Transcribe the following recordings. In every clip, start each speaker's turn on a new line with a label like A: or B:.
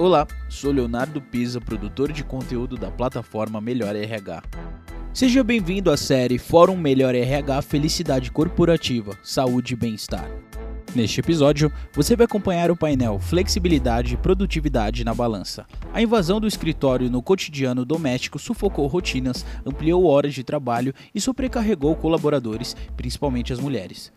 A: Olá, sou Leonardo Pisa, produtor de conteúdo da plataforma Melhor RH. Seja bem-vindo à série Fórum Melhor RH Felicidade Corporativa, Saúde e Bem-Estar. Neste episódio, você vai acompanhar o painel Flexibilidade e Produtividade na Balança. A invasão do escritório no cotidiano doméstico sufocou rotinas, ampliou horas de trabalho e sobrecarregou colaboradores, principalmente as mulheres.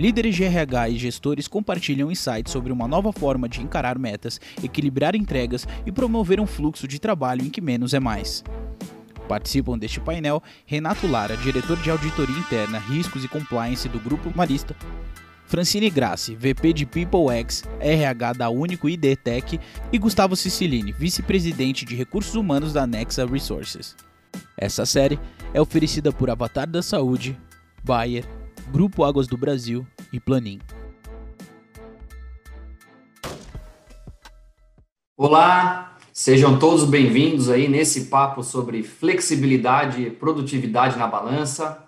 A: Líderes de RH e gestores compartilham insights sobre uma nova forma de encarar metas, equilibrar entregas e promover um fluxo de trabalho em que menos é mais. Participam deste painel Renato Lara, diretor de auditoria interna, riscos e compliance do Grupo Marista, Francine Grassi, VP de People X, RH da Único ID Tech e Gustavo Sicilini, vice-presidente de recursos humanos da Nexa Resources. Essa série é oferecida por Avatar da Saúde, Bayer, Grupo Águas do Brasil e Planin.
B: Olá, sejam todos bem-vindos aí nesse papo sobre flexibilidade e produtividade na balança.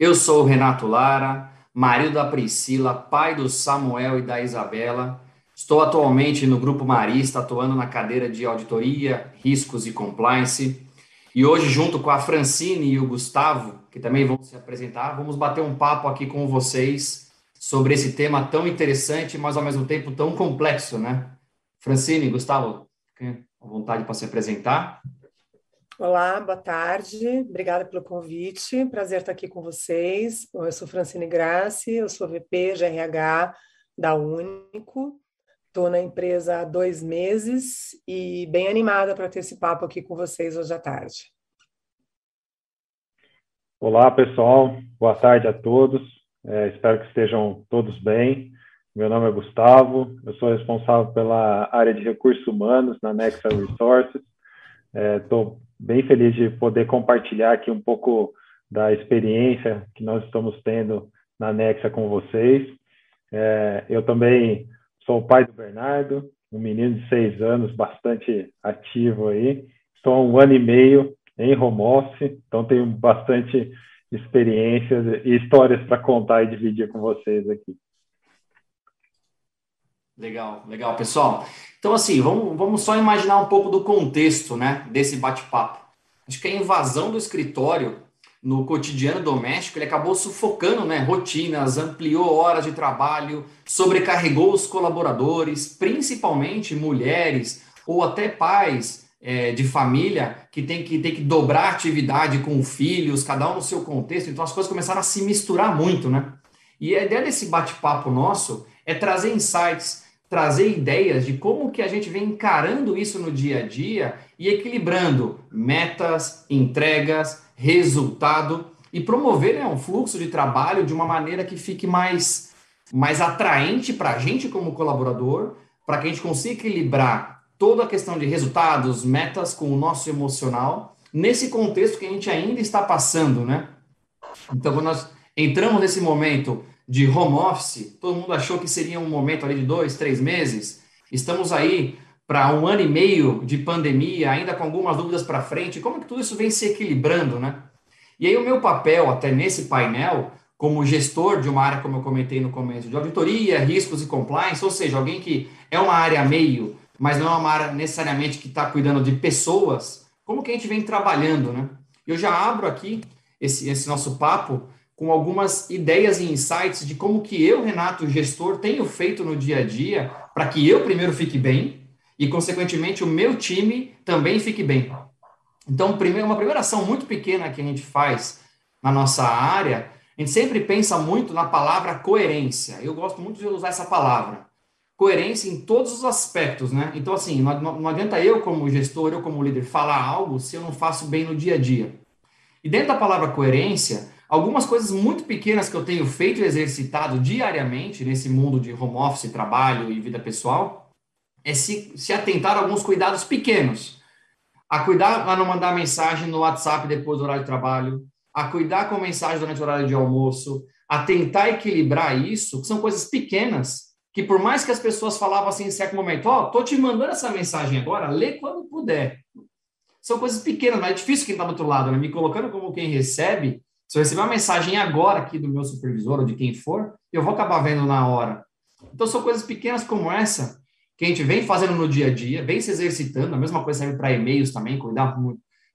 B: Eu sou o Renato Lara, marido da Priscila, pai do Samuel e da Isabela. Estou atualmente no Grupo Marista, atuando na cadeira de auditoria, riscos e compliance. E hoje, junto com a Francine e o Gustavo, que também vão se apresentar, vamos bater um papo aqui com vocês sobre esse tema tão interessante, mas ao mesmo tempo tão complexo, né? Francine, Gustavo, à vontade para se apresentar.
C: Olá, boa tarde. Obrigada pelo convite. Prazer estar aqui com vocês. Eu sou Francine Grassi, eu sou VP de RH da Único. Estou na empresa há dois meses e bem animada para ter esse papo aqui com vocês hoje à tarde.
D: Olá, pessoal. Boa tarde a todos. É, espero que estejam todos bem. Meu nome é Gustavo. Eu sou responsável pela área de recursos humanos na Nexa Resources. Estou é, bem feliz de poder compartilhar aqui um pouco da experiência que nós estamos tendo na Nexa com vocês. É, eu também Sou o pai do Bernardo, um menino de seis anos, bastante ativo aí. Estou há um ano e meio em home office, então tenho bastante experiências e histórias para contar e dividir com vocês aqui.
B: Legal, legal, pessoal. Então, assim, vamos, vamos só imaginar um pouco do contexto né, desse bate-papo. Acho que a invasão do escritório no cotidiano doméstico, ele acabou sufocando né, rotinas, ampliou horas de trabalho, sobrecarregou os colaboradores, principalmente mulheres ou até pais é, de família que tem que, tem que dobrar atividade com filhos, cada um no seu contexto. Então as coisas começaram a se misturar muito, né? E a ideia desse bate-papo nosso é trazer insights, trazer ideias de como que a gente vem encarando isso no dia a dia e equilibrando metas, entregas, resultado e promover né, um fluxo de trabalho de uma maneira que fique mais, mais atraente para a gente como colaborador, para que a gente consiga equilibrar toda a questão de resultados, metas com o nosso emocional, nesse contexto que a gente ainda está passando, né? Então, quando nós entramos nesse momento de home office, todo mundo achou que seria um momento ali de dois, três meses. Estamos aí para um ano e meio de pandemia, ainda com algumas dúvidas para frente, como que tudo isso vem se equilibrando, né? E aí o meu papel, até nesse painel, como gestor de uma área, como eu comentei no começo, de auditoria, riscos e compliance, ou seja, alguém que é uma área meio, mas não é uma área necessariamente que está cuidando de pessoas, como que a gente vem trabalhando, né? Eu já abro aqui esse, esse nosso papo com algumas ideias e insights de como que eu, Renato, gestor, tenho feito no dia a dia para que eu primeiro fique bem, e, consequentemente, o meu time também fique bem. Então, uma primeira ação muito pequena que a gente faz na nossa área, a gente sempre pensa muito na palavra coerência. Eu gosto muito de usar essa palavra. Coerência em todos os aspectos, né? Então, assim, não adianta eu, como gestor, eu, como líder, falar algo se eu não faço bem no dia a dia. E dentro da palavra coerência, algumas coisas muito pequenas que eu tenho feito e exercitado diariamente nesse mundo de home office, trabalho e vida pessoal, é se, se atentar a alguns cuidados pequenos. A cuidar a não mandar mensagem no WhatsApp depois do horário de trabalho, a cuidar com mensagem durante o horário de almoço, a tentar equilibrar isso, que são coisas pequenas, que por mais que as pessoas falavam assim em certo momento, ó, oh, tô te mandando essa mensagem agora, lê quando puder. São coisas pequenas, mas é difícil quem está do outro lado, né? Me colocando como quem recebe, se eu receber uma mensagem agora aqui do meu supervisor ou de quem for, eu vou acabar vendo na hora. Então são coisas pequenas como essa que a gente vem fazendo no dia a dia, vem se exercitando, a mesma coisa serve para e-mails também, cuidar,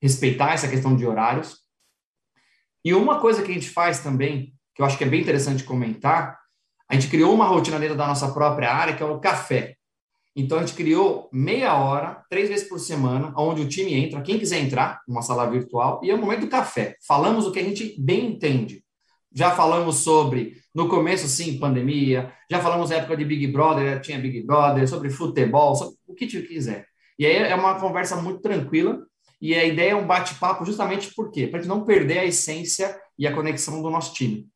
B: respeitar essa questão de horários. E uma coisa que a gente faz também, que eu acho que é bem interessante comentar, a gente criou uma rotina dentro da nossa própria área, que é o café. Então, a gente criou meia hora, três vezes por semana, onde o time entra, quem quiser entrar, numa sala virtual, e é o momento do café. Falamos o que a gente bem entende. Já falamos sobre, no começo, sim, pandemia, já falamos época de Big Brother, tinha Big Brother, sobre futebol, sobre o que te quiser. E aí é uma conversa muito tranquila, e a ideia é um bate-papo justamente por quê? Para a gente não perder a essência e a conexão do nosso time.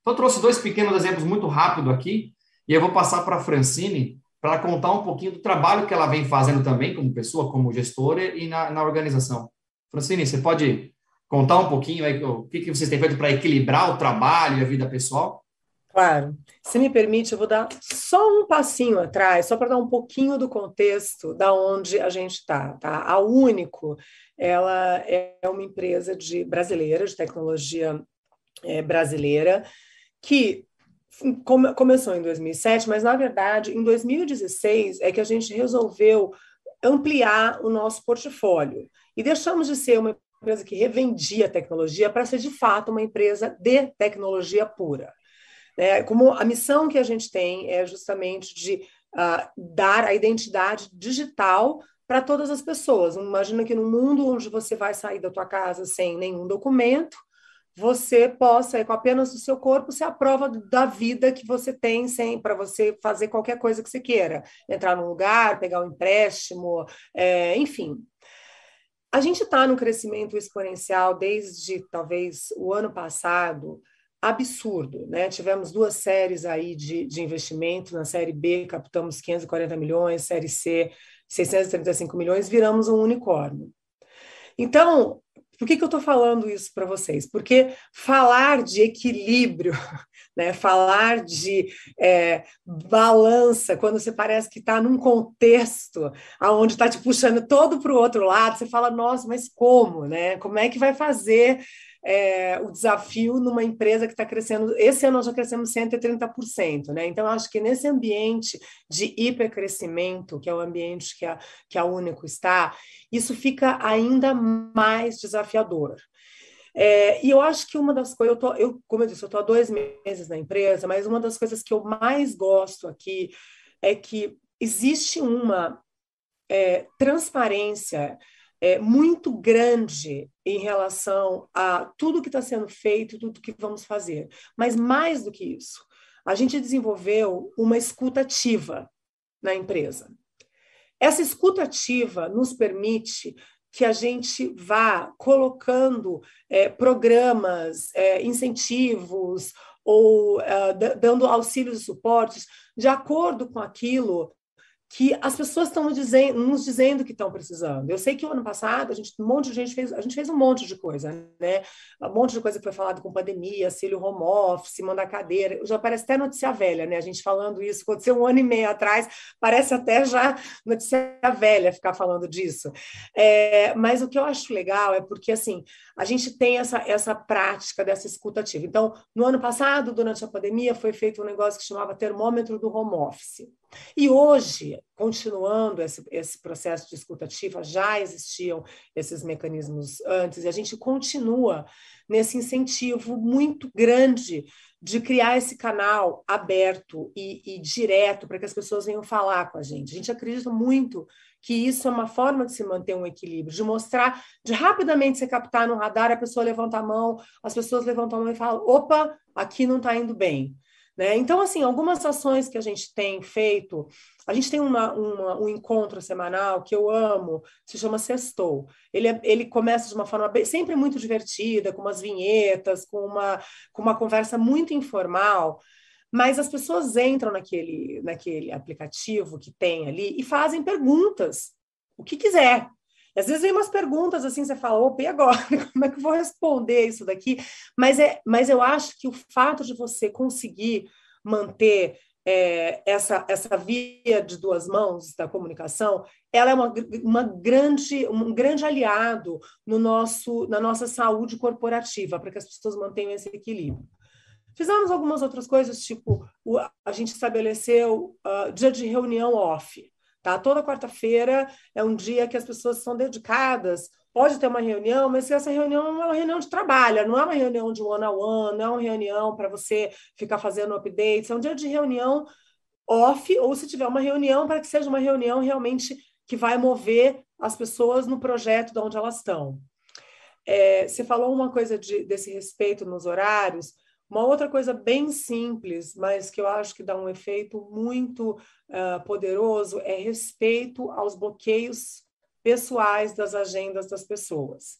B: Então, eu trouxe dois pequenos exemplos muito rápido aqui, e eu vou passar para a Francine, para contar um pouquinho do trabalho que ela vem fazendo também como pessoa, como gestora e na, na organização. Francine, você pode contar um pouquinho aí, o que, que vocês têm feito para equilibrar o trabalho e a vida pessoal?
C: Claro. Se me permite, eu vou dar só um passinho atrás, só para dar um pouquinho do contexto da onde a gente está. Tá? A Único, ela é uma empresa de brasileira, de tecnologia é, brasileira, que come, começou em 2007, mas na verdade em 2016 é que a gente resolveu ampliar o nosso portfólio e deixamos de ser uma empresa que revendia tecnologia para ser de fato uma empresa de tecnologia pura. É, como a missão que a gente tem é justamente de uh, dar a identidade digital para todas as pessoas. Imagina que no mundo onde você vai sair da tua casa sem nenhum documento, você possa, com apenas o seu corpo, ser a prova da vida que você tem sem para você fazer qualquer coisa que você queira. Entrar num lugar, pegar um empréstimo, é, enfim. A gente está num crescimento exponencial desde talvez o ano passado, absurdo, né? Tivemos duas séries aí de, de investimento, na série B captamos 540 milhões, série C 635 milhões, viramos um unicórnio. Então, por que, que eu estou falando isso para vocês? Porque falar de equilíbrio, né, falar de é, balança, quando você parece que está num contexto onde está te puxando todo para o outro lado, você fala, nossa, mas como? Né? Como é que vai fazer é, o desafio numa empresa que está crescendo. Esse ano nós já crescemos 130%, né? Então, acho que nesse ambiente de hipercrescimento, que é o ambiente que a, que a Único está, isso fica ainda mais desafiador. É, e eu acho que uma das coisas, eu tô, eu, como eu disse, eu estou há dois meses na empresa, mas uma das coisas que eu mais gosto aqui é que existe uma é, transparência é, muito grande em relação a tudo que está sendo feito, tudo que vamos fazer. Mas mais do que isso, a gente desenvolveu uma escutativa na empresa. Essa escutativa nos permite que a gente vá colocando é, programas, é, incentivos ou é, dando auxílios e suportes de acordo com aquilo que as pessoas estão nos dizendo, que estão precisando. Eu sei que o ano passado a gente um monte de gente fez, a gente fez um monte de coisa, né? Um monte de coisa que foi falado com pandemia, auxílio home office, mandar cadeira, já parece até notícia velha, né? A gente falando isso aconteceu um ano e meio atrás, parece até já notícia velha ficar falando disso. É, mas o que eu acho legal é porque assim a gente tem essa essa prática dessa escutativa. Então, no ano passado, durante a pandemia, foi feito um negócio que chamava termômetro do home office. E hoje, continuando esse, esse processo de escutativa, já existiam esses mecanismos antes, e a gente continua nesse incentivo muito grande de criar esse canal aberto e, e direto para que as pessoas venham falar com a gente. A gente acredita muito que isso é uma forma de se manter um equilíbrio, de mostrar, de rapidamente você captar no radar, a pessoa levanta a mão, as pessoas levantam a mão e falam: opa, aqui não está indo bem. Né? Então, assim, algumas ações que a gente tem feito, a gente tem uma, uma, um encontro semanal que eu amo, se chama Sextou. Ele, é, ele começa de uma forma bem, sempre muito divertida, com umas vinhetas, com uma, com uma conversa muito informal, mas as pessoas entram naquele, naquele aplicativo que tem ali e fazem perguntas, o que quiser. Às vezes vem umas perguntas assim, você fala, opa, e agora? Como é que eu vou responder isso daqui? Mas, é, mas eu acho que o fato de você conseguir manter é, essa, essa via de duas mãos da comunicação, ela é uma, uma grande, um grande aliado no nosso, na nossa saúde corporativa, para que as pessoas mantenham esse equilíbrio. Fizemos algumas outras coisas, tipo, a gente estabeleceu uh, dia de reunião off. Tá? Toda quarta-feira é um dia que as pessoas são dedicadas. Pode ter uma reunião, mas essa reunião é uma reunião de trabalho, não é uma reunião de one-on-one, -on -one, não é uma reunião para você ficar fazendo updates, é um dia de reunião off, ou se tiver uma reunião, para que seja uma reunião realmente que vai mover as pessoas no projeto de onde elas estão. É, você falou uma coisa de, desse respeito nos horários, uma outra coisa bem simples, mas que eu acho que dá um efeito muito uh, poderoso, é respeito aos bloqueios pessoais das agendas das pessoas.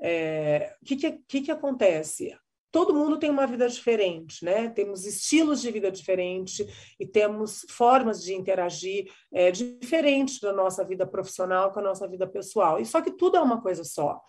C: É, o que, que, que acontece? todo mundo tem uma vida diferente, né? Temos estilos de vida diferentes e temos formas de interagir é, diferentes da nossa vida profissional com a nossa vida pessoal. E só que tudo é uma coisa só.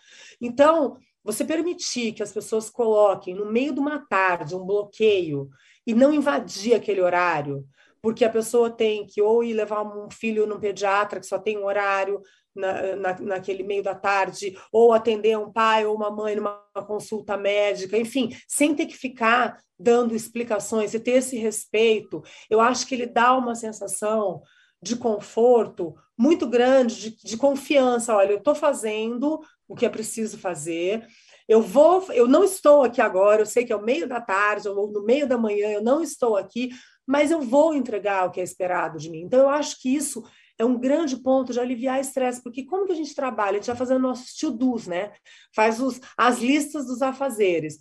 C: Então, você permitir que as pessoas coloquem no meio de uma tarde um bloqueio e não invadir aquele horário, porque a pessoa tem que ou ir levar um filho no pediatra que só tem um horário, na, na, naquele meio da tarde, ou atender um pai ou uma mãe numa consulta médica, enfim, sem ter que ficar dando explicações e ter esse respeito, eu acho que ele dá uma sensação de conforto muito grande, de, de confiança. Olha, eu estou fazendo o que é preciso fazer. Eu vou, eu não estou aqui agora, eu sei que é o meio da tarde ou no meio da manhã, eu não estou aqui, mas eu vou entregar o que é esperado de mim. Então, eu acho que isso é um grande ponto de aliviar estresse, porque como que a gente trabalha? A gente vai fazendo nossos to-dos, né? Faz os, as listas dos afazeres.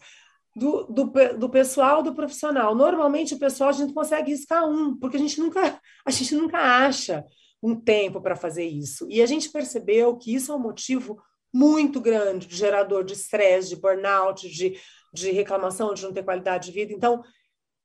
C: Do, do, do pessoal do profissional. Normalmente o pessoal a gente consegue riscar um, porque a gente nunca, a gente nunca acha um tempo para fazer isso. E a gente percebeu que isso é um motivo muito grande de gerador de estresse, de burnout, de, de reclamação de não ter qualidade de vida. Então,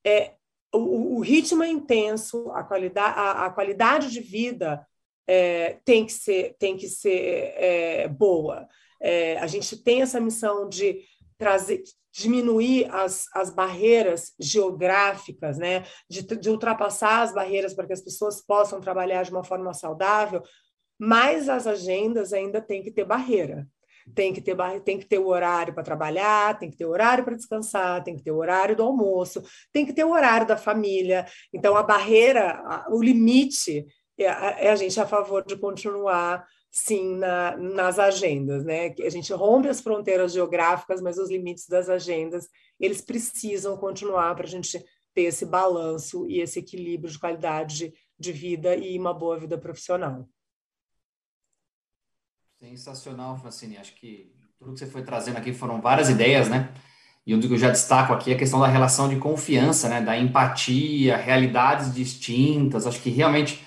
C: é, o, o ritmo é intenso, a qualidade, a, a qualidade de vida é, tem que ser, tem que ser é, boa. É, a gente tem essa missão de trazer, diminuir as, as barreiras geográficas, né? de, de ultrapassar as barreiras para que as pessoas possam trabalhar de uma forma saudável, mas as agendas ainda têm que ter barreira tem que ter, tem que ter o horário para trabalhar, tem que ter o horário para descansar, tem que ter o horário do almoço, tem que ter o horário da família. Então, a barreira, o limite, é, é a gente a favor de continuar sim na, nas agendas, né? A gente rompe as fronteiras geográficas, mas os limites das agendas eles precisam continuar para a gente ter esse balanço e esse equilíbrio de qualidade de, de vida e uma boa vida profissional.
B: Sensacional, Francine. Acho que tudo que você foi trazendo aqui foram várias ideias, né? E um que eu já destaco aqui é a questão da relação de confiança, né? Da empatia, realidades distintas. Acho que realmente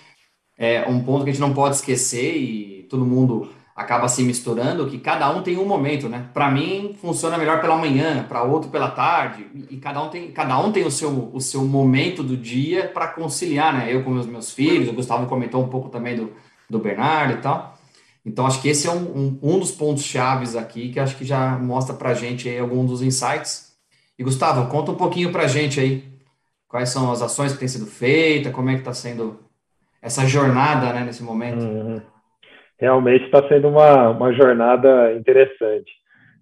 B: é um ponto que a gente não pode esquecer e todo mundo acaba se misturando, que cada um tem um momento, né? Para mim funciona melhor pela manhã, para outro pela tarde, e cada um tem, cada um tem o seu, o seu momento do dia para conciliar, né? Eu com os meus filhos, o Gustavo comentou um pouco também do, do Bernardo e tal. Então, acho que esse é um, um, um dos pontos chaves aqui, que acho que já mostra para a gente aí alguns dos insights. E, Gustavo, conta um pouquinho para a gente aí quais são as ações que têm sido feitas, como é que está sendo essa jornada né, nesse momento. Uhum.
D: Realmente está sendo uma, uma jornada interessante.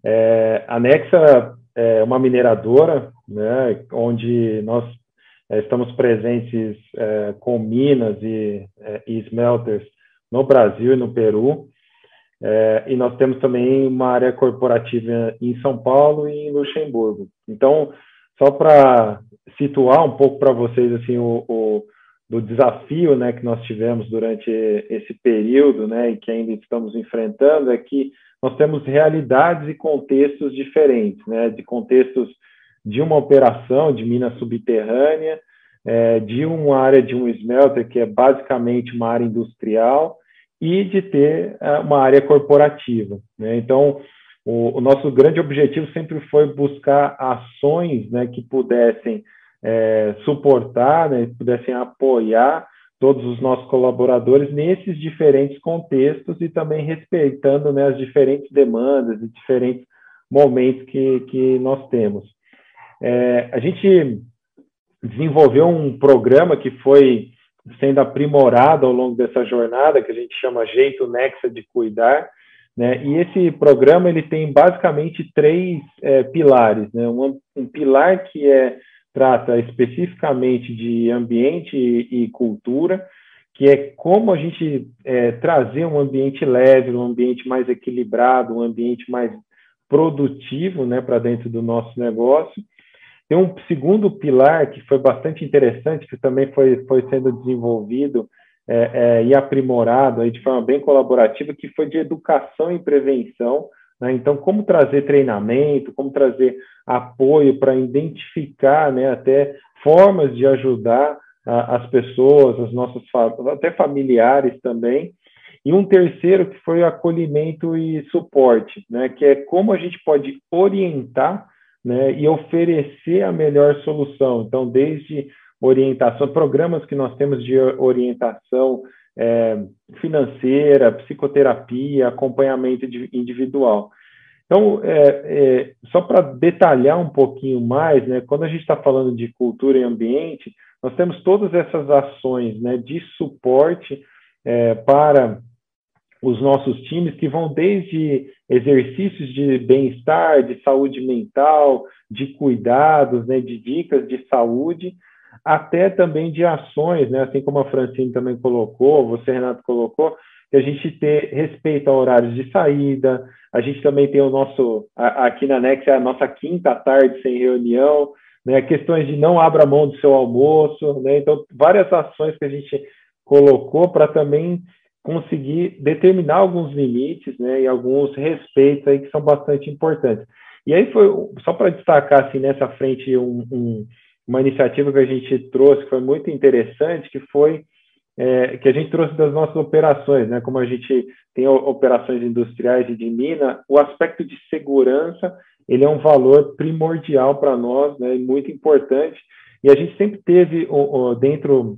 D: É, a Nexa é uma mineradora, né, onde nós é, estamos presentes é, com minas e, é, e smelters no Brasil e no Peru. É, e nós temos também uma área corporativa em São Paulo e em Luxemburgo. Então, só para situar um pouco para vocês assim o, o, do desafio né, que nós tivemos durante esse período né, e que ainda estamos enfrentando, é que nós temos realidades e contextos diferentes, né, de contextos de uma operação de mina subterrânea, é, de uma área de um smelter, que é basicamente uma área industrial, e de ter é, uma área corporativa. Né? Então, o, o, nosso grande objetivo sempre foi buscar ações né, que pudessem é, suportar, né, pudessem apoiar todos os nossos colaboradores nesses diferentes contextos e também respeitando né, as diferentes demandas e diferentes momentos que, que nós temos. É, a gente desenvolveu um programa que foi sendo aprimorado ao longo dessa jornada, que a gente chama Jeito Nexa de Cuidar, né? E esse programa ele tem basicamente três é, pilares, né? Um, um, pilar que é trata especificamente de ambiente e, e, cultura, que é como a gente é, trazer um ambiente leve, um ambiente mais equilibrado, um ambiente mais produtivo né, para dentro do nosso negócio. Tem um segundo pilar que foi bastante interessante, que também foi, foi sendo desenvolvido é, é, e aprimorado aí de forma bem colaborativa, que foi de educação e prevenção. Né? Então, como trazer treinamento, como trazer apoio para identificar né, até formas de ajudar a, as pessoas, as nossas até familiares também. E um terceiro que foi acolhimento e suporte, né, que é como a gente pode orientar né, e oferecer a melhor solução. Então, desde orientação, programas que nós temos de orientação é, financeira, psicoterapia, acompanhamento individual. Então, é, é, só para detalhar um pouquinho mais, né, quando a gente está falando de cultura e ambiente, nós temos todas essas ações né, de suporte é, para os nossos times, que vão desde exercícios de bem-estar, de saúde mental, de cuidados, né, de dicas de saúde, até também de ações, né, assim como a Francine também colocou, você, Renato, colocou, que a gente ter respeito a horários de saída, a gente também tem o nosso, aqui na Nex, é a nossa quinta tarde sem reunião, né, questões de não abra mão do seu almoço, né, então várias ações que a gente colocou para também conseguir determinar alguns limites, né, e alguns respeitos aí que são bastante importantes. E aí foi, só para destacar assim nessa frente um, um, uma iniciativa que a gente trouxe que foi muito interessante, que foi é, que a gente trouxe das nossas operações, né? Como a gente tem operações industriais e de mina, o aspecto de segurança ele é um valor primordial para nós, né? muito importante. E a gente sempre teve o, o, dentro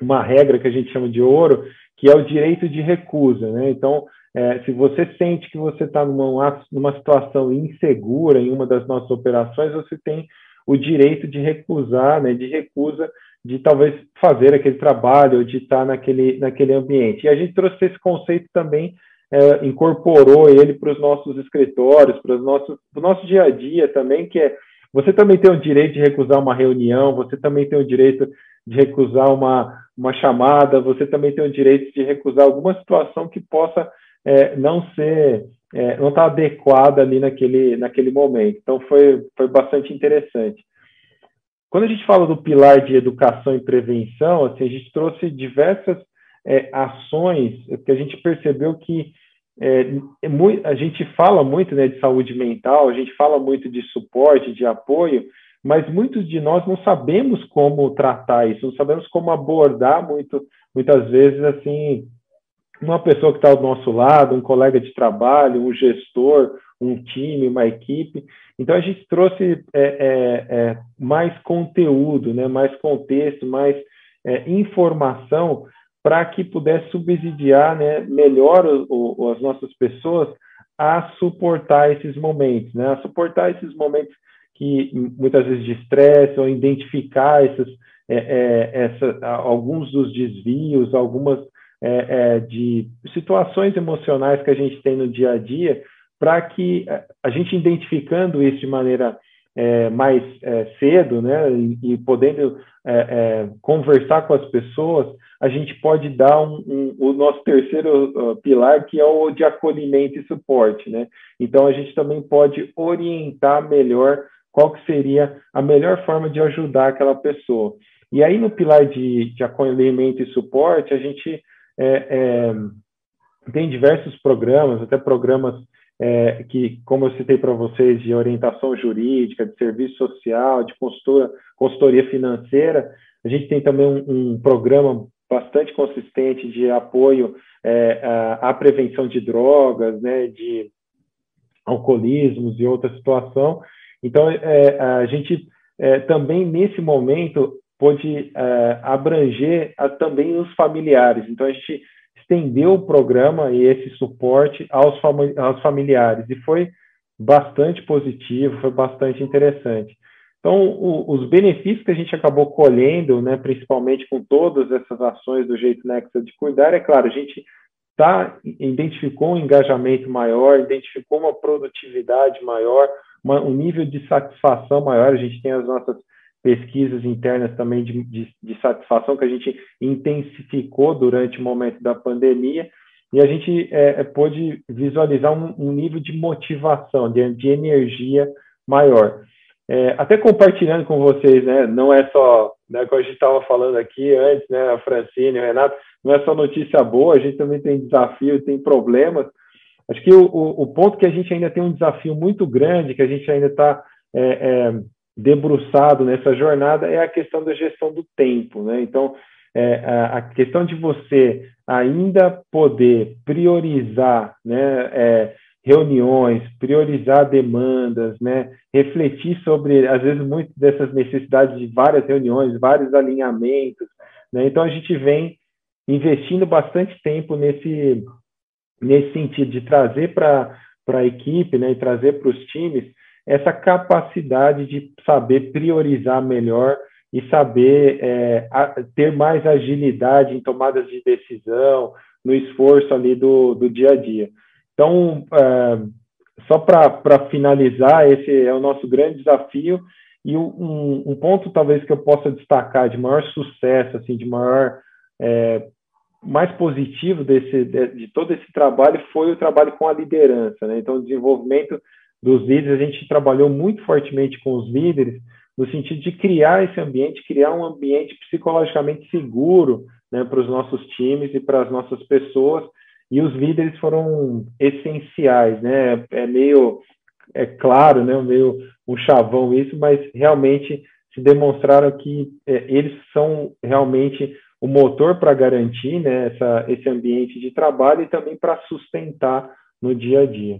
D: uma regra que a gente chama de ouro, que é o direito de recusa, né? Então, é, se você sente que você está numa, numa situação insegura em uma das nossas operações, você tem o direito de recusar, né, de recusa de talvez fazer aquele trabalho, ou de estar naquele, naquele ambiente. E a gente trouxe esse conceito também, é, incorporou ele para os nossos escritórios, para o nosso, nosso dia a dia também, que é você também tem o direito de recusar uma reunião, você também tem o direito de recusar uma, uma chamada, você também tem o direito de recusar alguma situação que possa é, não ser, é, não estar tá adequada ali naquele, naquele momento. Então, foi, foi bastante interessante. Quando a gente fala do pilar de educação e prevenção, assim, a gente trouxe diversas é, ações que a gente percebeu que é, é a gente fala muito né, de saúde mental, a gente fala muito de suporte, de apoio, mas muitos de nós não sabemos como tratar isso, não sabemos como abordar muito, muitas vezes assim uma pessoa que está ao nosso lado, um colega de trabalho, um gestor, um time, uma equipe. Então a gente trouxe é, é, é, mais conteúdo, né, mais contexto, mais é, informação para que pudesse subsidiar né, melhor o, o, as nossas pessoas a suportar esses momentos, né, a suportar esses momentos que muitas vezes de estresse ou identificar esses, é, é, essa, alguns dos desvios, algumas de situações emocionais que a gente tem no dia a dia para que eh, a gente identificando isso de maneira é, mais é, cedo, né, e, e podendo é, conversar com as pessoas, a gente pode dar um, um, o nosso terceiro uh, pilar, que é o de acolhimento e suporte, né? Então a gente também pode orientar melhor qual que seria a melhor forma de ajudar aquela pessoa. E aí no pilar de, de acolhimento e suporte, a gente tem diversos programas, até programas é, que, como eu citei para vocês, de orientação jurídica, de serviço social, de consultoria financeira, a gente tem também um, um programa bastante consistente de apoio é, à, à, prevenção de drogas, né, de alcoolismos e outra situação. Então, é, a gente é, também, nesse momento, pôde é, abranger a, também os familiares. Então, a gente estendeu o programa e esse suporte aos, fami aos familiares, e foi bastante positivo, foi bastante interessante. Então, o, os benefícios que a gente acabou colhendo, né, principalmente com todas essas ações do Jeito Nexa de Cuidar, é claro, a gente tá, identificou um engajamento maior, identificou uma produtividade maior, uma, um nível de satisfação maior, a gente tem as nossas pesquisas internas também de, de, de, satisfação que a gente intensificou durante o momento da pandemia e a gente é, é pôde visualizar um, um, nível de motivação, de, de energia maior. É, até compartilhando com vocês, né, não é só, né, como a gente estava falando aqui antes, né, a Francine, o Renato, não é só notícia boa, a gente também tem desafio, tem problemas. Acho que o, o, ponto que a gente ainda tem um desafio muito grande, que a gente ainda está é, é, debruçado nessa jornada, é a questão da gestão do tempo. Né? Então, é, a, a, questão de você ainda poder priorizar né, é, reuniões, priorizar demandas, né, refletir sobre, às vezes, muitas dessas necessidades de várias reuniões, vários alinhamentos. Né? Então, a gente vem investindo bastante tempo nesse, nesse sentido de trazer para a equipe né, e trazer para os times essa capacidade de saber priorizar melhor e saber é, ter mais agilidade em tomadas de decisão, no esforço ali do, do dia a dia. Então, é, só para finalizar, esse é o nosso grande desafio e um, um, ponto talvez que eu possa destacar de maior sucesso, assim, de maior é, mais positivo desse, de, de, todo esse trabalho foi o trabalho com a liderança. Né? Então, o desenvolvimento dos líderes, a gente trabalhou muito fortemente com os líderes no sentido de criar esse ambiente, criar um ambiente psicologicamente seguro né, para os nossos times e para as nossas pessoas. E os líderes foram essenciais, né? É meio, é claro, né? Meio um chavão isso, mas realmente se demonstraram que é, eles são realmente o motor para garantir né, essa, esse ambiente de trabalho e também para sustentar no dia a dia.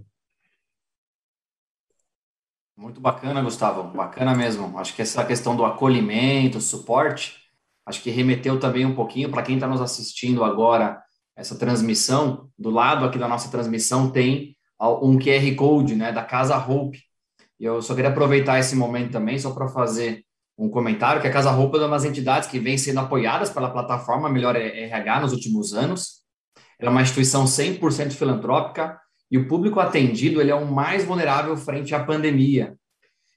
B: Muito bacana, Gustavo, bacana mesmo. Acho que essa questão do acolhimento, suporte, acho que remeteu também um pouquinho para quem está nos assistindo agora, essa transmissão. Do lado aqui da nossa transmissão tem um QR Code né, da Casa Hope. E eu só queria aproveitar esse momento também, só para fazer um comentário que a Casa Roupa é uma das entidades que vem sendo apoiadas pela plataforma Melhor RH nos últimos anos. Ela é uma instituição 100% filantrópica e o público atendido ele é o mais vulnerável frente à pandemia.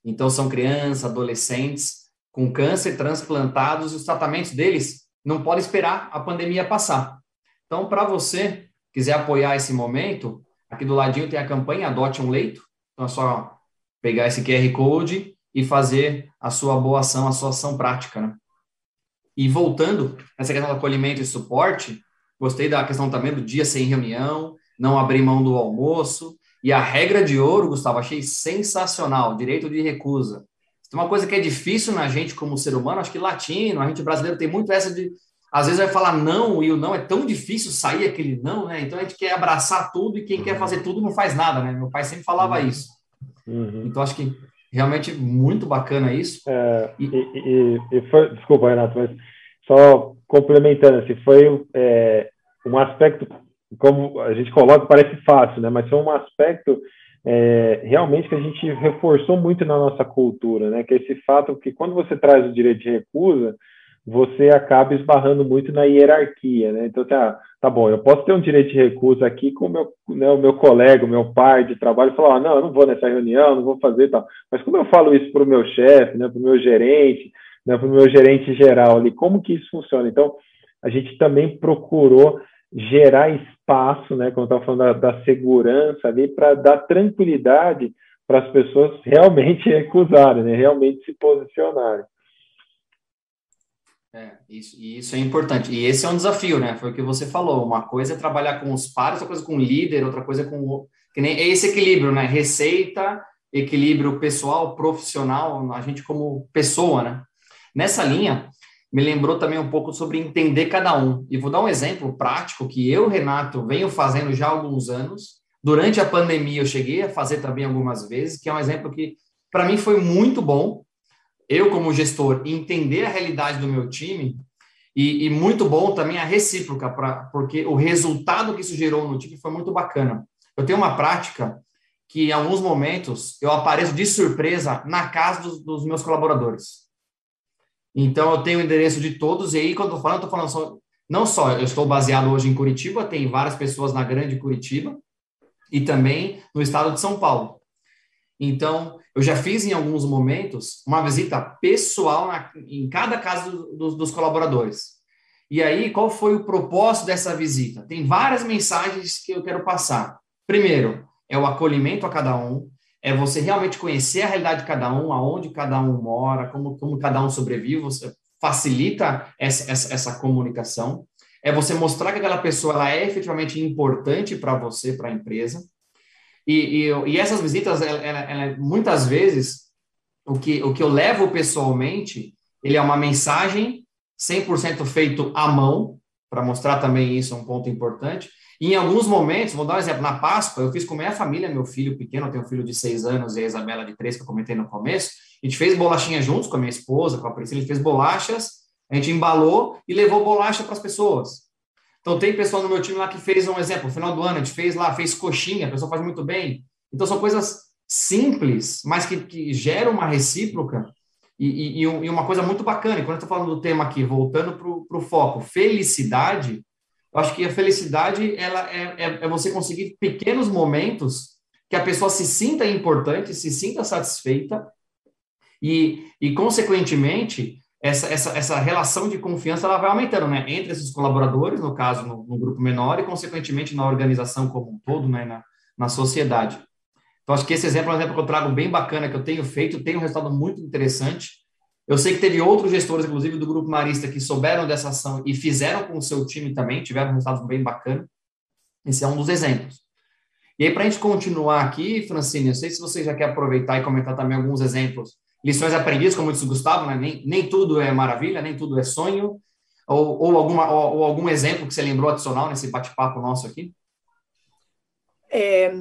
B: Então, são crianças, adolescentes com câncer transplantados e os tratamentos deles não podem esperar a pandemia passar. Então, para você quiser apoiar esse momento, aqui do ladinho tem a campanha Adote um Leito. Então, é só pegar esse QR Code e fazer a sua boa ação, a sua ação prática, né? E voltando essa questão do acolhimento e suporte, gostei da questão também do dia sem reunião, não abrir mão do almoço, e a regra de ouro, Gustavo, achei sensacional, direito de recusa. Tem uma coisa que é difícil na gente como ser humano, acho que latino, a gente brasileiro tem muito essa de, às vezes vai falar não, e o não é tão difícil sair aquele não, né? Então a gente quer abraçar tudo, e quem quer fazer tudo não faz nada, né? Meu pai sempre falava uhum. isso. Uhum. Então acho que realmente muito bacana isso.
D: É, e, e, e foi, desculpa, Renato, mas só complementando, assim, foi é, um aspecto, como a gente coloca, parece fácil, né? Mas foi um aspecto é, realmente que a gente reforçou muito na nossa cultura, né? Que é esse fato que quando você traz o direito de recusa, você acaba esbarrando muito na hierarquia, né? Então, tá, tá bom, eu posso ter um direito de recusa aqui com meu, né, o meu colega, o meu pai de trabalho, falar, ah, não, eu não vou nessa reunião, não vou fazer tal. Mas como eu falo isso para o meu chefe, né, para o meu gerente, né, para o meu gerente geral ali, como que isso funciona? Então, a gente também procurou gerar espaço, né, como eu estava falando da, da segurança ali, para dar tranquilidade para as pessoas realmente recusarem, né, realmente se posicionarem.
B: É, isso, e isso é importante. E esse é um desafio, né? Foi o que você falou. Uma coisa é trabalhar com os pares, outra coisa com o líder, outra coisa com. Que nem, é esse equilíbrio, né? Receita, equilíbrio pessoal, profissional, a gente como pessoa, né? Nessa linha, me lembrou também um pouco sobre entender cada um. E vou dar um exemplo prático que eu, Renato, venho fazendo já há alguns anos. Durante a pandemia, eu cheguei a fazer também algumas vezes, que é um exemplo que, para mim, foi muito bom eu, como gestor, entender a realidade do meu time e, e muito bom também a recíproca, pra, porque o resultado que isso gerou no time foi muito bacana. Eu tenho uma prática que, em alguns momentos, eu apareço de surpresa na casa dos, dos meus colaboradores. Então, eu tenho o endereço de todos, e aí, quando eu estou falando, estou falando só, não só, eu estou baseado hoje em Curitiba, tem várias pessoas na grande Curitiba, e também no estado de São Paulo. Então, eu já fiz em alguns momentos uma visita pessoal na, em cada casa do, do, dos colaboradores. E aí, qual foi o propósito dessa visita? Tem várias mensagens que eu quero passar. Primeiro, é o acolhimento a cada um, é você realmente conhecer a realidade de cada um, aonde cada um mora, como, como cada um sobrevive, você facilita essa, essa, essa comunicação. É você mostrar que aquela pessoa ela é efetivamente importante para você, para a empresa. E, e, e, essas visitas, ela, ela, muitas vezes, o que, o que eu levo pessoalmente, ele é uma mensagem 100% feito à mão, para mostrar também isso é um ponto importante. E em alguns momentos, vou dar um exemplo, na Páscoa, eu fiz com minha família, meu filho pequeno, eu tenho um filho de seis anos e a Isabela de três, que eu comentei no começo. A gente fez bolachinha juntos com a minha esposa, com a Priscila, a gente fez bolachas, a gente embalou e levou bolacha para as pessoas. Então, tem pessoal no meu time lá que fez um exemplo, no final do ano, a gente fez lá, fez coxinha, a pessoa faz muito bem. Então, são coisas simples, mas que, que geram uma recíproca e, e, e, uma coisa muito bacana, quando eu estou falando do tema aqui, voltando para o foco, felicidade, eu acho que a felicidade ela é, é, é, você conseguir pequenos momentos que a pessoa se sinta importante, se sinta satisfeita e, e consequentemente, essa, essa, essa relação de confiança ela vai aumentando, né? Entre esses colaboradores, no caso, no, no grupo menor, e consequentemente na organização como um todo, né? Na, na sociedade. Então, acho que esse exemplo é um exemplo que eu trago bem bacana, que eu tenho feito, tem um resultado muito interessante. Eu sei que teve outros gestores, inclusive do Grupo Marista, que souberam dessa ação e fizeram com o seu time também, tiveram resultados bem bacanas. Esse é um dos exemplos. E aí, para a gente continuar aqui, Francine, não sei se você já quer aproveitar e comentar também alguns exemplos, lições aprendidas, como disse o Gustavo, né? nem, nem tudo é maravilha, nem tudo é sonho, ou, ou, alguma, ou, ou algum exemplo que você lembrou adicional nesse bate-papo nosso aqui?
C: É,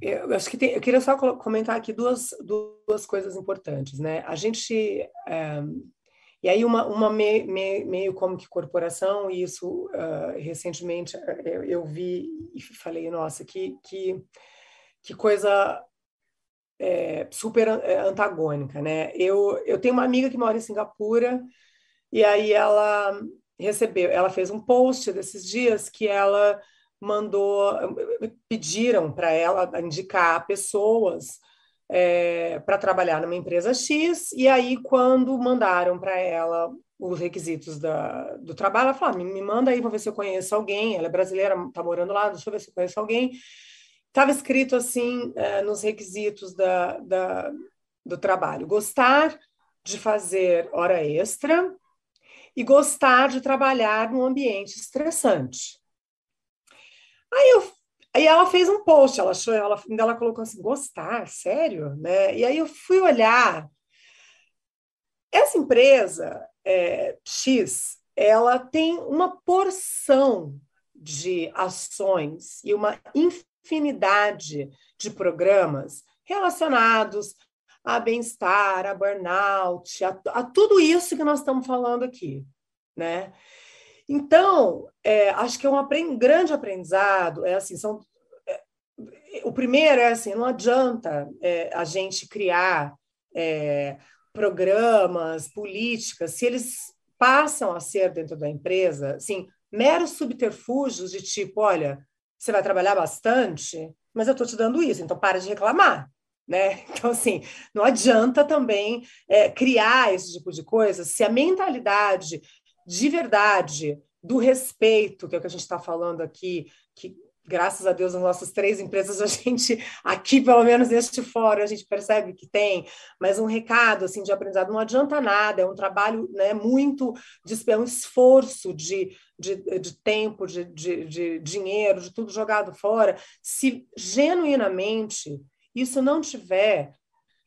C: eu acho que tem, eu queria só comentar aqui duas, duas coisas importantes, né? A gente é, e aí uma, uma me, me, meio como que corporação e isso uh, recentemente eu, eu, vi e falei nossa que que, que coisa é, super antagônica, né? Eu eu tenho uma amiga que mora em Singapura e aí ela recebeu, ela fez um post desses dias que ela mandou, pediram para ela indicar pessoas é, para trabalhar numa empresa X, e aí, quando mandaram para ela os requisitos da, do trabalho, ela falou: ah, me, me manda aí, vou ver se eu conheço alguém. Ela é brasileira, está morando lá, deixa eu ver se eu conheço alguém. Estava escrito assim é, nos requisitos da, da, do trabalho: gostar de fazer hora extra e gostar de trabalhar num ambiente estressante. Aí, eu, aí ela fez um post, ela achou, ela, ela colocou assim, gostar, sério? Né? E aí eu fui olhar. Essa empresa é, X, ela tem uma porção de ações e uma infinidade de programas relacionados a bem-estar, a burnout, a, a, tudo isso que nós estamos falando aqui, né? Então, é, acho que é um grande aprendizado, é assim, são é, o primeiro é assim, não adianta é, a gente criar é, programas, políticas, se eles passam a ser dentro da empresa, assim, meros subterfúgios de tipo, olha, você vai trabalhar bastante, mas eu estou te dando isso, então para de reclamar. Né? Então, assim, não adianta também é, criar esse tipo de coisa se a mentalidade de verdade, do respeito, que é o que a gente está falando aqui, que graças a Deus as nossas três empresas a gente aqui pelo menos neste fórum a gente percebe que tem mas um recado assim de aprendizado não adianta nada é um trabalho né muito é um esforço de, de, de tempo de, de, de dinheiro de tudo jogado fora se genuinamente isso não tiver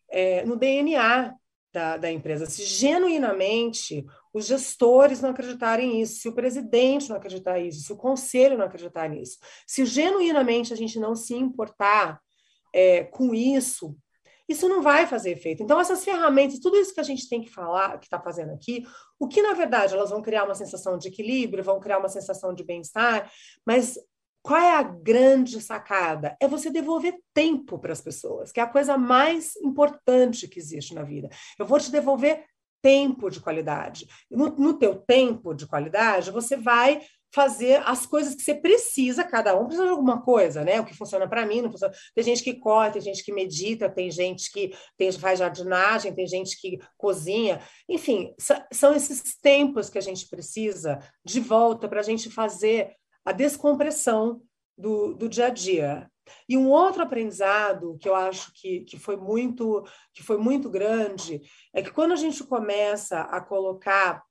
C: é, no DNA da, da empresa se genuinamente os gestores não acreditarem nisso, se o presidente não acreditar nisso, se o conselho não acreditar nisso, se genuinamente a gente não se importar é, com isso, isso não vai fazer efeito. Então, essas ferramentas, tudo isso que a gente tem que falar, que está fazendo aqui, o que na verdade elas vão criar uma sensação de equilíbrio, vão criar uma sensação de bem-estar, mas qual é a grande sacada? É você devolver tempo para as pessoas, que é a coisa mais importante que existe na vida. Eu vou te devolver tempo de qualidade. No, no teu tempo de qualidade, você vai fazer as coisas que você precisa, cada um precisa de alguma coisa, né? O que funciona para mim, não funciona. Tem gente que corre, tem gente que medita, tem gente que tem, faz jardinagem, tem gente que cozinha. Enfim, são esses tempos que a gente precisa de volta para a gente fazer a descompressão do, do dia a dia. E um outro aprendizado que eu acho que, que, foi muito, que foi muito grande é que quando a gente começa a colocar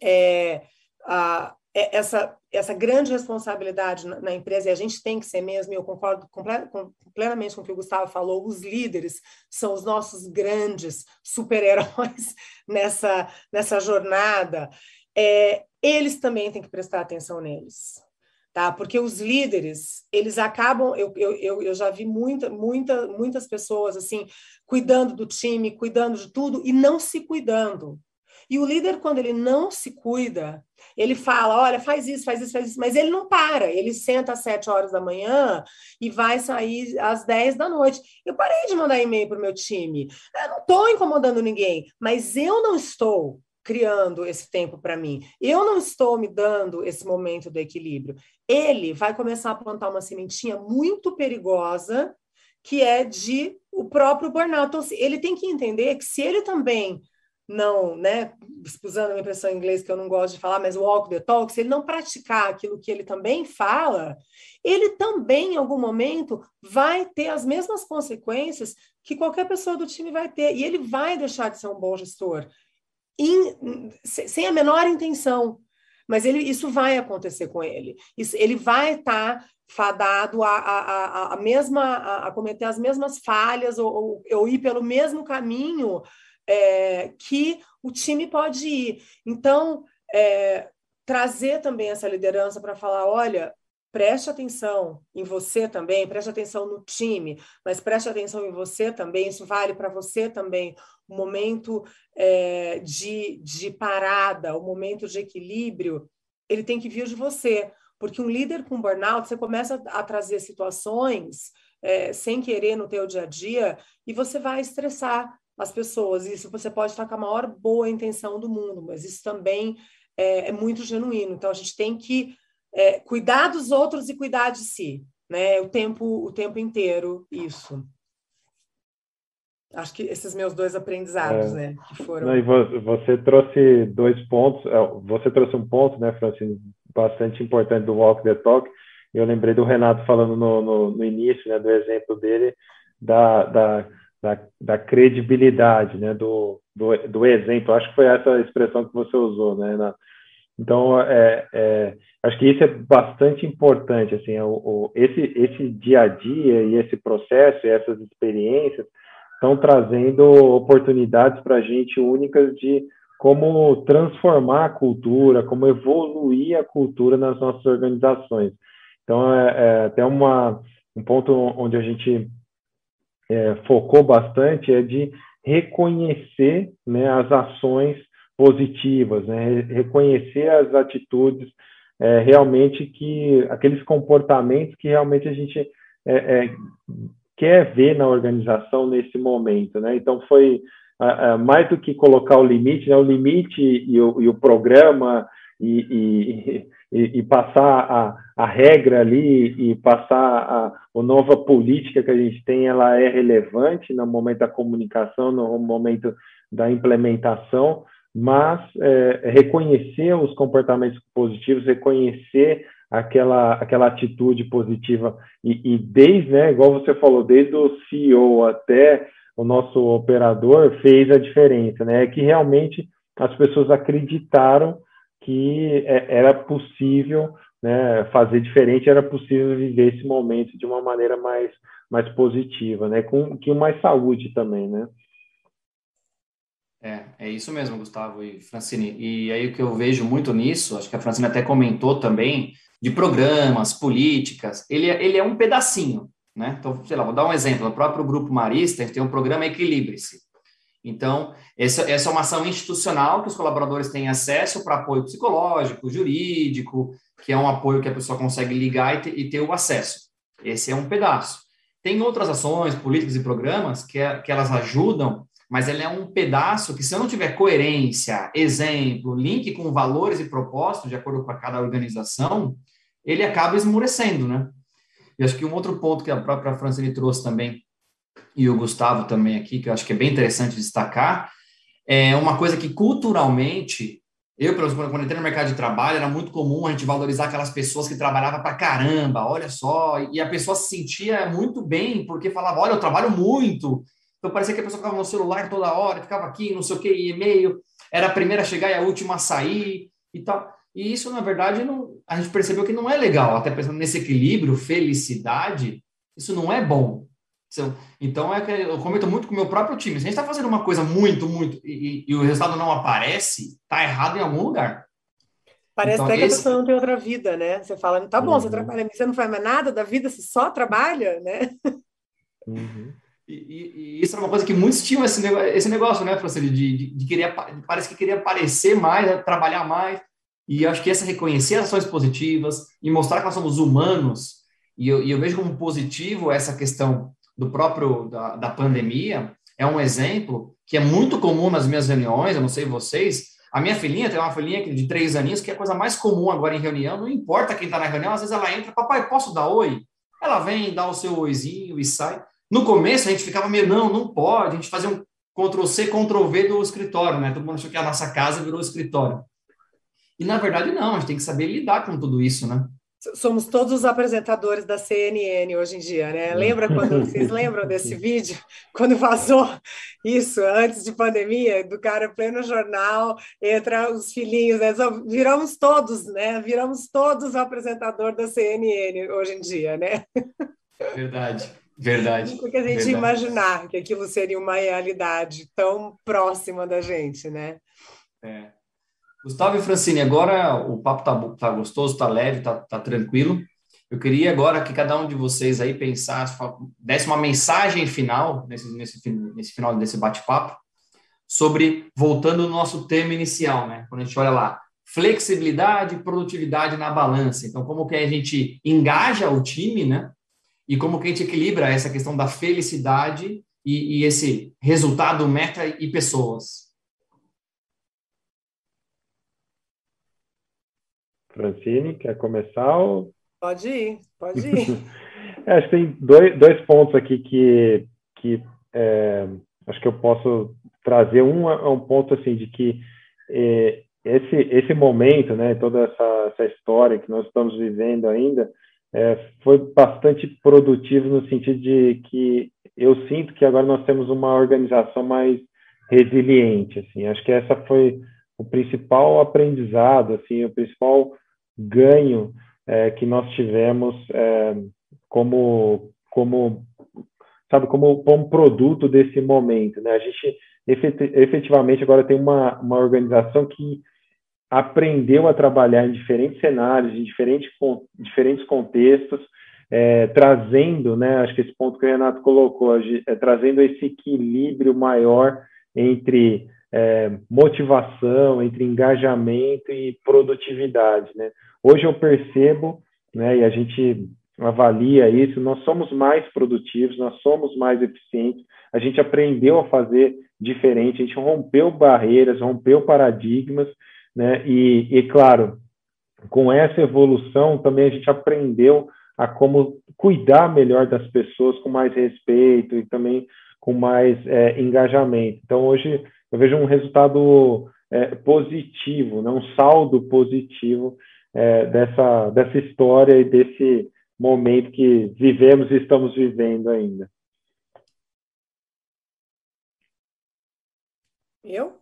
C: é, a, essa, essa grande responsabilidade na, na, empresa, e a gente tem que ser mesmo, e eu concordo comple, com, plenamente com o que o Gustavo falou, os líderes são os nossos grandes super-heróis nessa, nessa jornada, é, eles também têm que prestar atenção neles tá? Porque os líderes, eles acabam, eu, eu, eu já vi muita, muita, muitas pessoas assim, cuidando do time, cuidando de tudo e não se cuidando. E o líder, quando ele não se cuida, ele fala: olha, faz isso, faz isso, faz isso, mas ele não para, ele senta às sete horas da manhã e vai sair às dez da noite. Eu parei de mandar e-mail para o meu time. Eu não estou incomodando ninguém, mas eu não estou criando esse tempo para mim. Eu não estou me dando esse momento do equilíbrio. Ele vai começar a plantar uma sementinha muito perigosa, que é de o próprio burnout. Então, ele tem que entender que se ele também não, né, usando uma impressão em inglês que eu não gosto de falar, mas walk the talk, se ele não praticar aquilo que ele também fala, ele também, em algum momento, vai ter as mesmas consequências que qualquer pessoa do time vai ter, e ele vai deixar de ser um bom gestor sem a menor intenção. Mas ele, isso vai acontecer com ele. Isso, ele vai estar tá fadado a, a, a, a mesma, a, a, cometer as mesmas falhas ou, ou, ou ir pelo mesmo caminho é, que o time pode ir. Então, é, trazer também essa liderança para falar: olha, preste atenção em você também, preste atenção no time, mas preste atenção em você também, isso vale para você também. O momento é, de, de parada, o momento de equilíbrio, ele tem que vir de você, porque um líder com burnout, você começa a trazer situações é, sem querer no teu dia a dia e você vai estressar as pessoas. Isso você pode estar com a maior boa intenção do mundo, mas isso também é, é muito genuíno. Então a gente tem que é, cuidar dos outros e cuidar de si, né? O tempo, o tempo inteiro, isso. Acho que esses meus dois aprendizados, é, né? Que foram. Não,
D: e você trouxe dois pontos. É, você trouxe um ponto, né, Francine, bastante importante do Walk the Talk. Eu lembrei do Renato falando no, no, no início, né, do exemplo dele, da, da, da, da credibilidade, né, do, do, do, exemplo. Acho que foi essa expressão que você usou, né, na, então, é, é, acho que isso é bastante importante, assim, o, o, esse, esse dia a dia e esse processo e essas experiências estão trazendo oportunidades para a gente únicas de como transformar a cultura, como evoluir a cultura nas nossas organizações. Então, é, é até uma, um ponto onde a gente é, focou bastante é de reconhecer né, as ações positivas, né? reconhecer as atitudes é, realmente que aqueles comportamentos que realmente a gente é, é, quer ver na organização nesse momento, né? Então foi mais do que colocar o limite, né? O limite e o, e o programa e, e, e, passar a, a regra ali e passar a, a nova política que a gente tem, ela é relevante no momento da comunicação, no momento da implementação, mas é, reconhecer os comportamentos positivos, reconhecer aquela, aquela atitude positiva e, e desde, né, igual você falou, desde o CEO até o nosso operador fez a diferença, né? É que realmente as pessoas acreditaram que é, era possível né, fazer diferente, era possível viver esse momento de uma maneira mais, mais positiva, né? Com que mais saúde também, né?
B: É, é isso mesmo, Gustavo e Francine. E aí o que eu vejo muito nisso, acho que a Francine até comentou também, de programas, políticas, ele, é, ele é um pedacinho, né? Então, sei lá, vou dar um exemplo. O próprio Grupo Marista tem um programa Equilibre-se. Então, essa, essa é uma ação institucional que os colaboradores têm acesso para apoio psicológico, jurídico, que é um apoio que a pessoa consegue ligar e ter, e ter o acesso. Esse é um pedaço. Tem outras ações, políticas e programas que, é, que elas ajudam mas ela é um pedaço que, se eu não tiver coerência, exemplo, link com valores e propósitos, de acordo com cada organização, ele acaba esmurecendo, né? E acho que um outro ponto que a própria Francine trouxe também, e o Gustavo também aqui, que eu acho que é bem interessante destacar, é uma coisa que culturalmente, eu, pelo menos, quando entrei no mercado de trabalho, era muito comum a gente valorizar aquelas pessoas que trabalhavam para caramba, olha só, e a pessoa se sentia muito bem, porque falava, olha, eu trabalho muito, então parecia que a pessoa ficava no celular toda hora, ficava aqui, não sei o que, e-mail, era a primeira a chegar e a última a sair e tal. E isso, na verdade, não, a gente percebeu que não é legal, até pensando nesse equilíbrio, felicidade, isso não é bom. Então, é que eu comento muito com o meu próprio time. Se a gente está fazendo uma coisa muito, muito, e, e, o resultado não aparece, está errado em algum lugar.
C: Parece então, até que esse... a pessoa não tem outra vida, né? Você fala, tá bom, uhum. você trabalha, você não faz mais nada da vida, você só trabalha, né?
B: Uhum. E, e, e, isso é uma coisa que muitos tinham esse negócio, esse negócio né, Francine, de, de, de, querer, parece que queria aparecer mais, trabalhar mais, e acho que essa reconhecer as ações positivas e mostrar que nós somos humanos, e eu, e eu vejo como positivo essa questão do próprio, da, da pandemia, é um exemplo que é muito comum nas minhas reuniões, eu não sei vocês, a minha filhinha tem uma filhinha de três aninhos, que é a coisa mais comum agora em reunião, não importa quem está na reunião, às vezes ela entra, papai, posso dar oi? Ela vem, dá o seu oizinho e sai. No começo a gente ficava meio, não, não pode, a gente fazia um Ctrl-C, Ctrl-V do escritório, né? Todo mundo achou que a nossa casa virou escritório. E na verdade não, a gente tem que saber lidar com tudo isso, né?
C: Somos todos os apresentadores da CNN hoje em dia, né? Lembra quando vocês lembram desse vídeo? Quando vazou isso antes de pandemia, do cara pleno jornal, entra os filhinhos, né? Viramos todos, né? Viramos todos o apresentador da CNN hoje em dia, né?
B: Verdade. Verdade.
C: Porque a gente
B: verdade.
C: imaginar que aquilo seria uma realidade tão próxima da gente, né?
B: É. Gustavo e Francine, agora o papo tá, tá gostoso, tá leve, tá, tá tranquilo. Eu queria agora que cada um de vocês aí pensasse, desse uma mensagem final nesse, nesse, nesse final desse bate-papo sobre, voltando ao nosso tema inicial, né? Quando a gente olha lá, flexibilidade e produtividade na balança. Então, como que a gente engaja o time, né? e como que a gente equilibra essa questão da felicidade e, e esse resultado meta e pessoas.
D: Francine, quer começar? Ou...
C: Pode ir, pode ir.
D: é, acho que tem dois, dois pontos aqui que, que é, acho que eu posso trazer. Um é um ponto assim de que é, esse, esse momento, né, toda essa, essa história que nós estamos vivendo ainda, é, foi bastante produtivo no sentido de que eu sinto que agora nós temos uma organização mais resiliente, assim, acho que essa foi o principal aprendizado, assim, o principal ganho é, que nós tivemos é, como, como, sabe, como, como produto desse momento, né? A gente efetivamente agora tem uma, uma organização que aprendeu a trabalhar em diferentes cenários, em diferentes, diferentes contextos, é, trazendo, né, acho que esse ponto que o Renato colocou, é, trazendo esse equilíbrio maior entre é, motivação, entre engajamento e produtividade. Né? Hoje eu percebo, né, e a gente avalia isso, nós somos mais produtivos, nós somos mais eficientes, a gente aprendeu a fazer diferente, a gente rompeu barreiras, rompeu paradigmas, né? E, e, claro, com essa evolução também a gente aprendeu a como cuidar melhor das pessoas com mais respeito e também com mais é, engajamento. Então, hoje eu vejo um resultado é, positivo, né? um saldo positivo é, dessa, dessa história e desse momento que vivemos e estamos vivendo ainda.
C: Eu?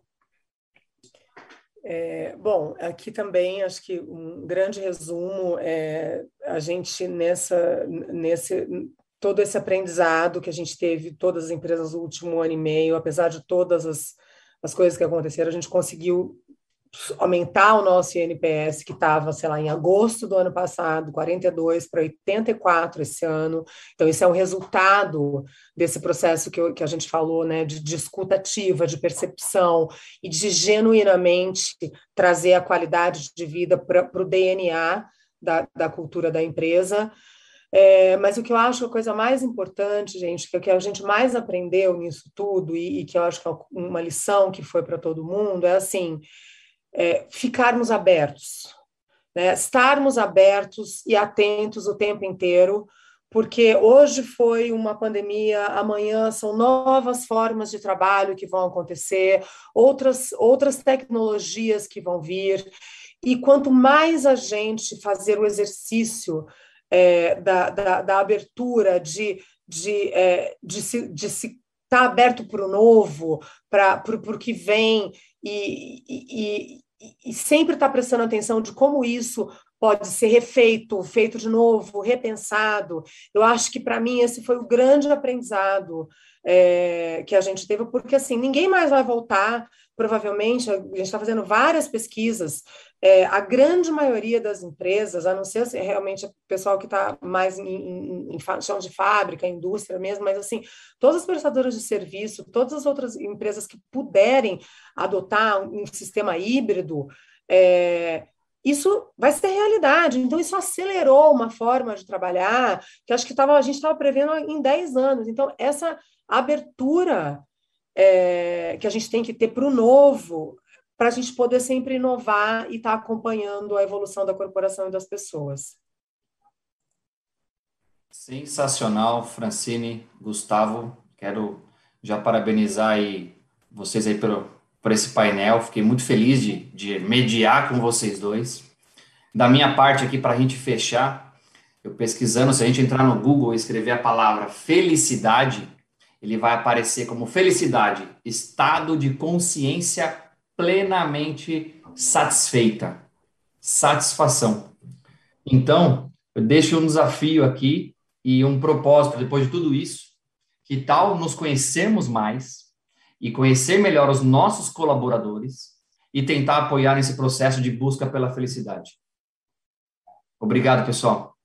C: É, bom, aqui também acho que um grande resumo é a gente nessa, nesse todo esse aprendizado que a gente teve, todas as empresas no último ano e meio, apesar de todas as, as coisas que aconteceram, a gente conseguiu aumentar o nosso INPS, que estava, sei lá, em agosto do ano passado, 42 para 84 esse ano. Então, isso é um resultado desse processo que, eu, que a gente falou, né, de, de escuta ativa, de percepção e de genuinamente trazer a qualidade de vida para o DNA da, da cultura da empresa. É, mas o que eu acho a coisa mais importante, gente, que é o que a gente mais aprendeu nisso tudo, e, e que eu acho que é uma lição que foi para todo mundo, é assim: é, ficarmos abertos, né? estarmos abertos e atentos o tempo inteiro, porque hoje foi uma pandemia, amanhã são novas formas de trabalho que vão acontecer, outras, outras tecnologias que vão vir. E quanto mais a gente fazer o exercício é, da, da, da, abertura, de, de, é, de se, de se estar tá aberto para o novo, para o que vem, e, e, e, e sempre estar tá prestando atenção de como isso pode ser refeito, feito de novo, repensado. Eu acho que para mim esse foi o grande aprendizado é, que a gente teve, porque assim ninguém mais vai voltar. Provavelmente a gente está fazendo várias pesquisas é, a grande maioria das empresas, a não ser assim, realmente o pessoal que está mais em, em, em, chão de fábrica, indústria mesmo, mas assim, todas as prestadoras de serviço, todas as outras empresas que puderem adotar um, sistema híbrido, é, isso vai ser realidade. Então, isso acelerou uma forma de trabalhar que acho que tava, a gente estava prevendo em 10 anos. Então, essa abertura é, que a gente tem que ter para o novo para a gente poder sempre inovar e estar tá acompanhando a evolução da corporação e das pessoas.
B: Sensacional, Francine, Gustavo. Quero já parabenizar aí vocês aí por, por esse painel. Fiquei muito feliz de, de mediar com vocês dois. Da minha parte aqui, para a gente fechar, eu pesquisando, se a gente entrar no Google e escrever a palavra felicidade, ele vai aparecer como felicidade, estado de consciência plenamente satisfeita. Satisfação. Então, eu deixo um desafio aqui e um propósito depois de tudo isso. Que tal nos conhecermos mais e conhecer melhor os nossos colaboradores e tentar apoiar nesse processo de busca pela felicidade? Obrigado, pessoal.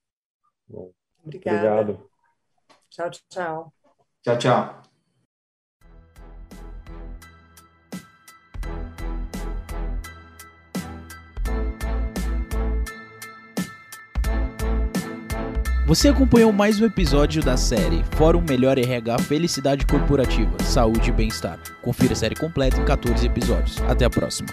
C: Obrigada. Obrigado. Tchau, tchau.
B: Tchau, tchau.
A: Você acompanhou mais um episódio da série Fórum Melhor RH Felicidade Corporativa, Saúde e Bem-Estar. Confira a série completa em 14 episódios. Até a próxima.